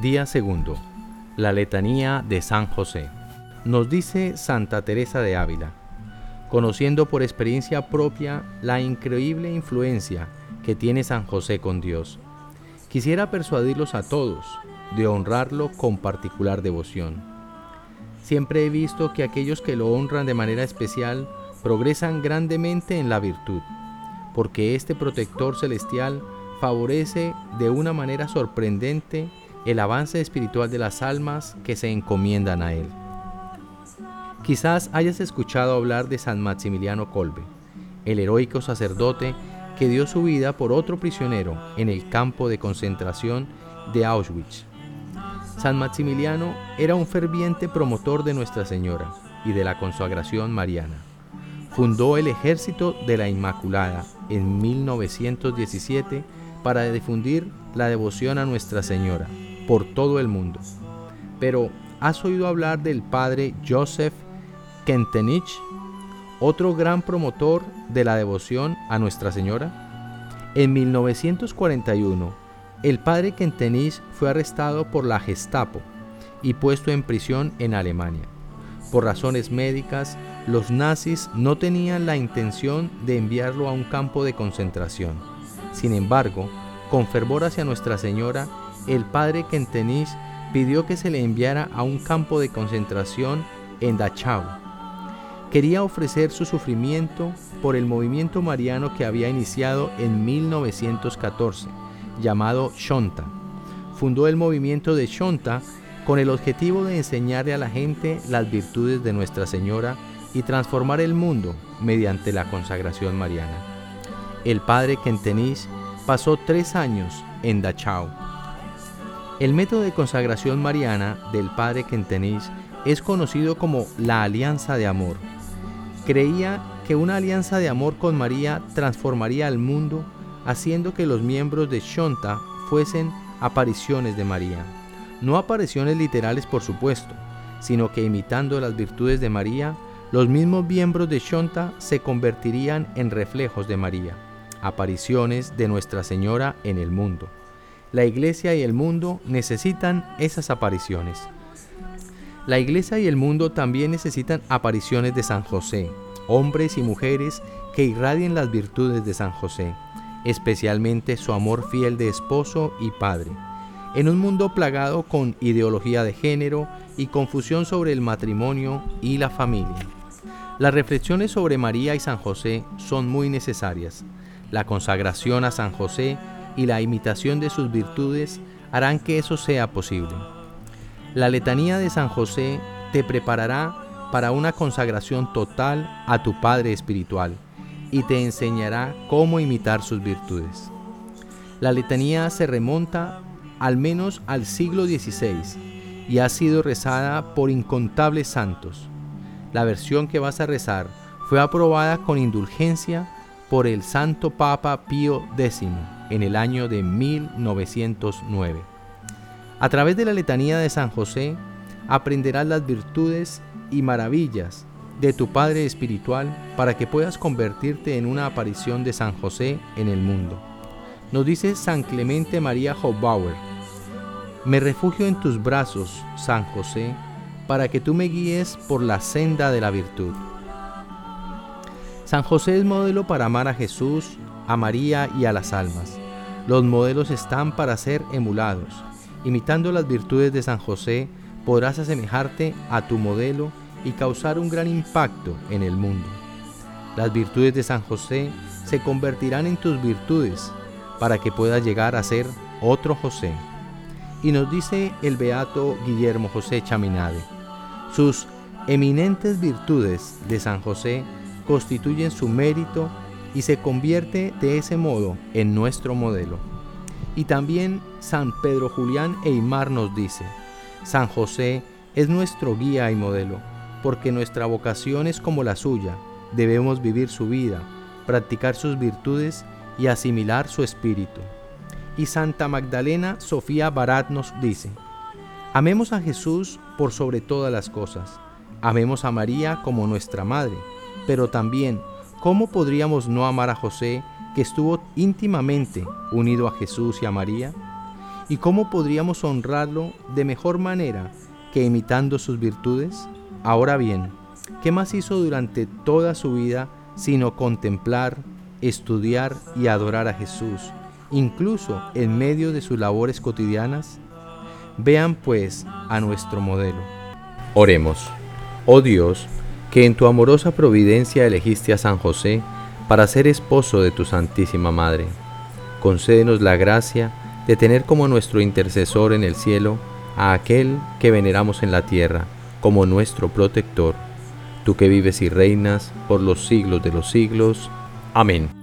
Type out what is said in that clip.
Día segundo. La letanía de San José. Nos dice Santa Teresa de Ávila, conociendo por experiencia propia la increíble influencia que tiene San José con Dios. Quisiera persuadirlos a todos de honrarlo con particular devoción. Siempre he visto que aquellos que lo honran de manera especial progresan grandemente en la virtud, porque este protector celestial favorece de una manera sorprendente el avance espiritual de las almas que se encomiendan a él. Quizás hayas escuchado hablar de San Maximiliano Kolbe, el heroico sacerdote que dio su vida por otro prisionero en el campo de concentración de Auschwitz. San Maximiliano era un ferviente promotor de Nuestra Señora y de la consagración mariana. Fundó el Ejército de la Inmaculada en 1917 para difundir la devoción a Nuestra Señora por todo el mundo. Pero, ¿has oído hablar del padre Joseph Kentenich, otro gran promotor de la devoción a Nuestra Señora? En 1941, el padre Kentenich fue arrestado por la Gestapo y puesto en prisión en Alemania. Por razones médicas, los nazis no tenían la intención de enviarlo a un campo de concentración. Sin embargo, con fervor hacia Nuestra Señora, el padre Kentenich pidió que se le enviara a un campo de concentración en Dachau. Quería ofrecer su sufrimiento por el movimiento mariano que había iniciado en 1914, llamado Shonta. Fundó el movimiento de Shonta con el objetivo de enseñarle a la gente las virtudes de Nuestra Señora y transformar el mundo mediante la consagración mariana. El padre Kentenich pasó tres años en Dachau el método de consagración mariana del padre Kentenich es conocido como la alianza de amor. Creía que una alianza de amor con María transformaría al mundo, haciendo que los miembros de Shonta fuesen apariciones de María. No apariciones literales, por supuesto, sino que imitando las virtudes de María, los mismos miembros de Shonta se convertirían en reflejos de María, apariciones de Nuestra Señora en el mundo. La iglesia y el mundo necesitan esas apariciones. La iglesia y el mundo también necesitan apariciones de San José, hombres y mujeres que irradien las virtudes de San José, especialmente su amor fiel de esposo y padre. En un mundo plagado con ideología de género y confusión sobre el matrimonio y la familia. Las reflexiones sobre María y San José son muy necesarias. La consagración a San José y la imitación de sus virtudes harán que eso sea posible. La letanía de San José te preparará para una consagración total a tu Padre Espiritual y te enseñará cómo imitar sus virtudes. La letanía se remonta al menos al siglo XVI y ha sido rezada por incontables santos. La versión que vas a rezar fue aprobada con indulgencia por el Santo Papa Pío X en el año de 1909. A través de la letanía de San José aprenderás las virtudes y maravillas de tu Padre Espiritual para que puedas convertirte en una aparición de San José en el mundo. Nos dice San Clemente María Hofbauer, me refugio en tus brazos, San José, para que tú me guíes por la senda de la virtud. San José es modelo para amar a Jesús, a María y a las almas. Los modelos están para ser emulados. Imitando las virtudes de San José, podrás asemejarte a tu modelo y causar un gran impacto en el mundo. Las virtudes de San José se convertirán en tus virtudes para que puedas llegar a ser otro José. Y nos dice el beato Guillermo José Chaminade, sus eminentes virtudes de San José constituyen su mérito y se convierte de ese modo en nuestro modelo. Y también San Pedro Julián Eymar nos dice, San José es nuestro guía y modelo, porque nuestra vocación es como la suya, debemos vivir su vida, practicar sus virtudes y asimilar su espíritu. Y Santa Magdalena Sofía Barat nos dice, amemos a Jesús por sobre todas las cosas, amemos a María como nuestra Madre, pero también ¿cómo podríamos no amar a José, que estuvo íntimamente unido a Jesús y a María? ¿Y cómo podríamos honrarlo de mejor manera que imitando sus virtudes? Ahora bien, ¿qué más hizo durante toda su vida sino contemplar, estudiar y adorar a Jesús, incluso en medio de sus labores cotidianas? Vean pues a nuestro modelo. Oremos. Oh Dios, que en tu amorosa providencia elegiste a San José para ser esposo de tu Santísima Madre. Concédenos la gracia de tener como nuestro intercesor en el cielo a aquel que veneramos en la tierra como nuestro protector, tú que vives y reinas por los siglos de los siglos. Amén.